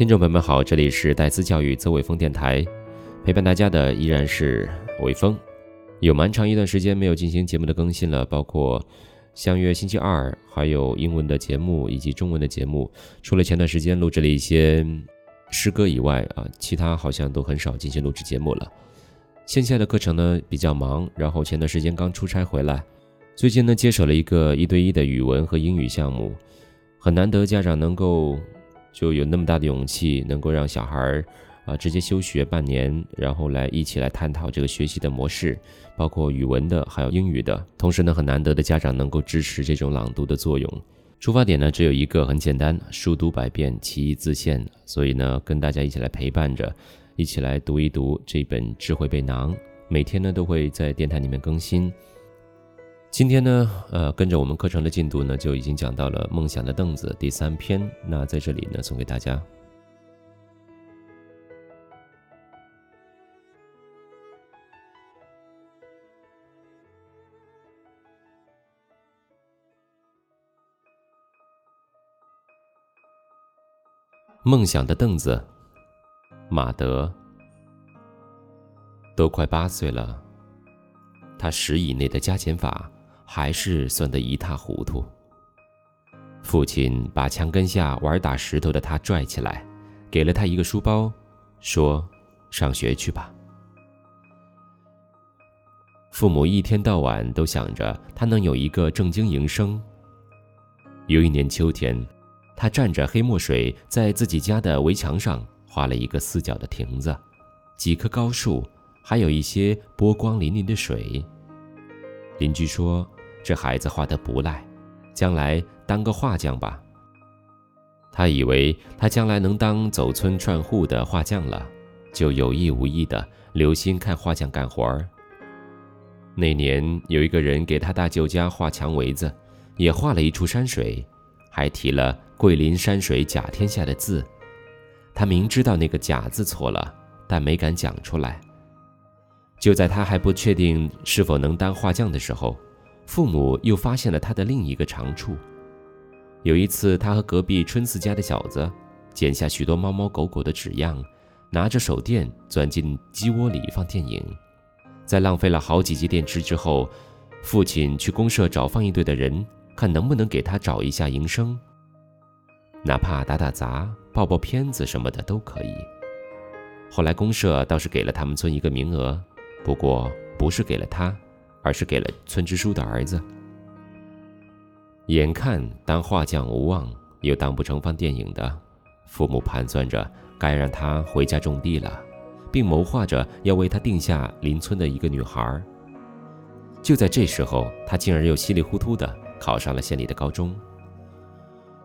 听众朋友们好，这里是戴思教育邹伟峰电台，陪伴大家的依然是伟峰。有蛮长一段时间没有进行节目的更新了，包括相约星期二，还有英文的节目以及中文的节目。除了前段时间录制了一些诗歌以外啊，其他好像都很少进行录制节目了。线下的课程呢比较忙，然后前段时间刚出差回来，最近呢接手了一个一对一的语文和英语项目，很难得家长能够就有那么大的勇气，能够让小孩儿。啊，直接休学半年，然后来一起来探讨这个学习的模式，包括语文的，还有英语的。同时呢，很难得的家长能够支持这种朗读的作用。出发点呢只有一个，很简单，书读百遍，其义自现。所以呢，跟大家一起来陪伴着，一起来读一读这本智慧背囊。每天呢都会在电台里面更新。今天呢，呃，跟着我们课程的进度呢，就已经讲到了梦想的凳子第三篇。那在这里呢，送给大家。梦想的凳子，马德都快八岁了，他十以内的加减法还是算得一塌糊涂。父亲把墙根下玩打石头的他拽起来，给了他一个书包，说：“上学去吧。”父母一天到晚都想着他能有一个正经营生。有一年秋天。他蘸着黑墨水，在自己家的围墙上画了一个四角的亭子，几棵高树，还有一些波光粼粼的水。邻居说：“这孩子画得不赖，将来当个画匠吧。”他以为他将来能当走村串户的画匠了，就有意无意地留心看画匠干活儿。那年有一个人给他大舅家画墙围子，也画了一处山水，还提了。桂林山水甲天下的字，他明知道那个甲字错了，但没敢讲出来。就在他还不确定是否能当画匠的时候，父母又发现了他的另一个长处。有一次，他和隔壁春四家的小子剪下许多猫猫狗狗的纸样，拿着手电钻进鸡窝里放电影。在浪费了好几节电池之后，父亲去公社找放映队的人，看能不能给他找一下营生。哪怕打打杂、报报片子什么的都可以。后来公社倒是给了他们村一个名额，不过不是给了他，而是给了村支书的儿子。眼看当画匠无望，又当不成放电影的，父母盘算着该让他回家种地了，并谋划着要为他定下邻村的一个女孩。就在这时候，他竟然又稀里糊涂的考上了县里的高中。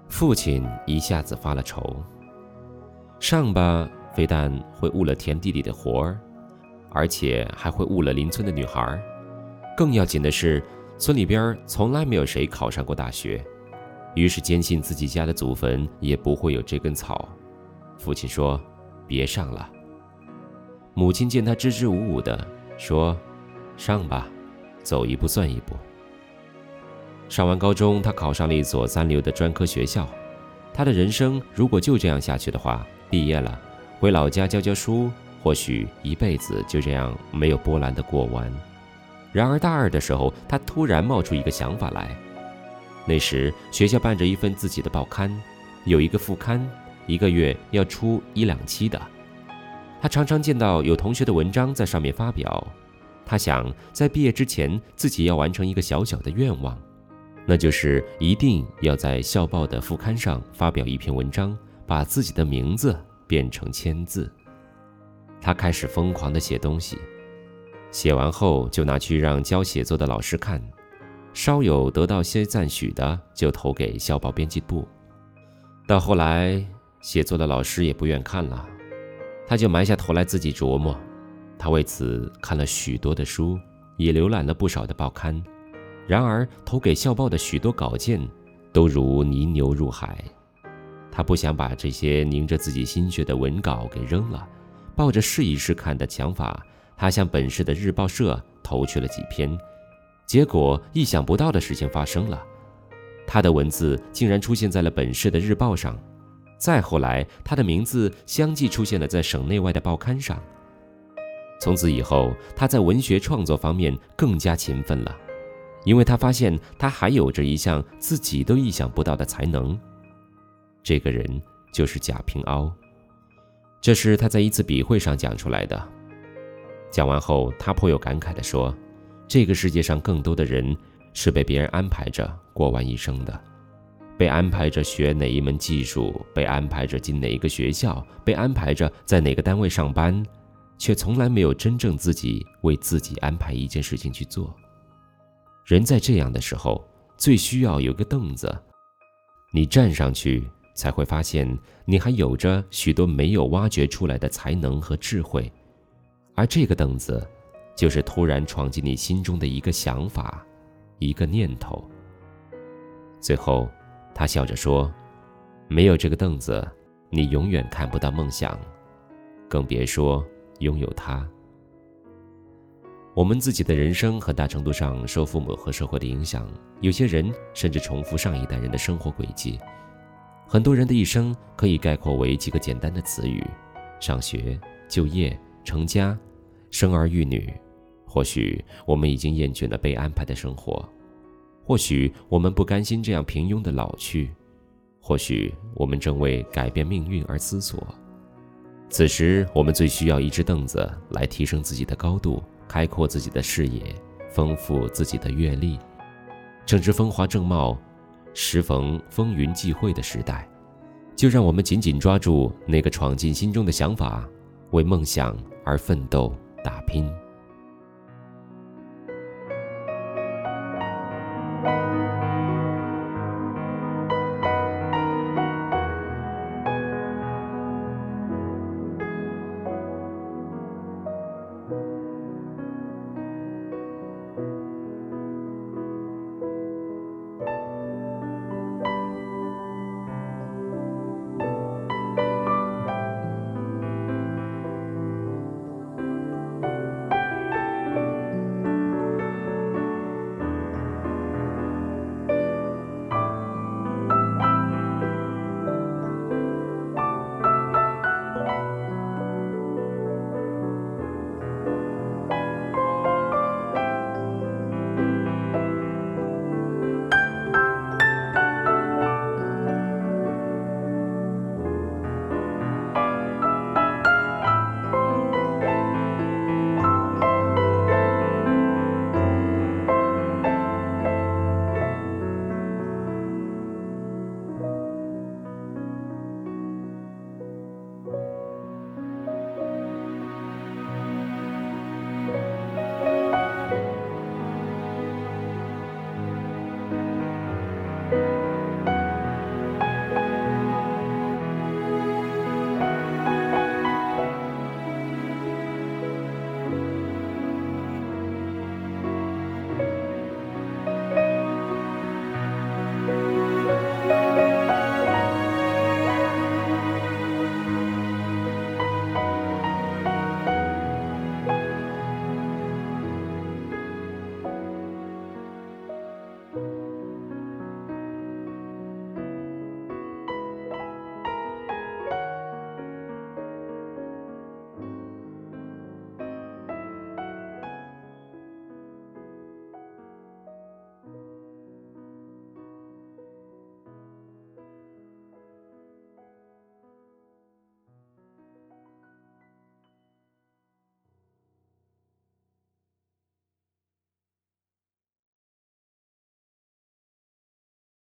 父亲一下子发了愁，上吧非但会误了田地里的活儿，而且还会误了邻村的女孩儿。更要紧的是，村里边从来没有谁考上过大学，于是坚信自己家的祖坟也不会有这根草。父亲说：“别上了。”母亲见他支支吾吾的，说：“上吧，走一步算一步。”上完高中，他考上了一所三流的专科学校。他的人生如果就这样下去的话，毕业了，回老家教教书，或许一辈子就这样没有波澜的过完。然而大二的时候，他突然冒出一个想法来。那时学校办着一份自己的报刊，有一个副刊，一个月要出一两期的。他常常见到有同学的文章在上面发表，他想在毕业之前，自己要完成一个小小的愿望。那就是一定要在校报的副刊上发表一篇文章，把自己的名字变成签字。他开始疯狂地写东西，写完后就拿去让教写作的老师看，稍有得到些赞许的就投给校报编辑部。到后来，写作的老师也不愿看了，他就埋下头来自己琢磨。他为此看了许多的书，也浏览了不少的报刊。然而，投给校报的许多稿件，都如泥牛入海。他不想把这些凝着自己心血的文稿给扔了，抱着试一试看的想法，他向本市的日报社投去了几篇。结果，意想不到的事情发生了，他的文字竟然出现在了本市的日报上。再后来，他的名字相继出现了在省内外的报刊上。从此以后，他在文学创作方面更加勤奋了，因为他发现他还有着一项自己都意想不到的才能。这个人就是贾平凹，这是他在一次笔会上讲出来的。讲完后，他颇有感慨地说：“这个世界上更多的人是被别人安排着过完一生的。”被安排着学哪一门技术，被安排着进哪一个学校，被安排着在哪个单位上班，却从来没有真正自己为自己安排一件事情去做。人在这样的时候，最需要有个凳子，你站上去，才会发现你还有着许多没有挖掘出来的才能和智慧，而这个凳子，就是突然闯进你心中的一个想法，一个念头。最后。他笑着说：“没有这个凳子，你永远看不到梦想，更别说拥有它。”我们自己的人生很大程度上受父母和社会的影响，有些人甚至重复上一代人的生活轨迹。很多人的一生可以概括为几个简单的词语：上学、就业、成家、生儿育女。或许我们已经厌倦了被安排的生活。或许我们不甘心这样平庸的老去，或许我们正为改变命运而思索。此时，我们最需要一只凳子来提升自己的高度，开阔自己的视野，丰富自己的阅历。正值风华正茂，时逢风云际会的时代，就让我们紧紧抓住那个闯进心中的想法，为梦想而奋斗打拼。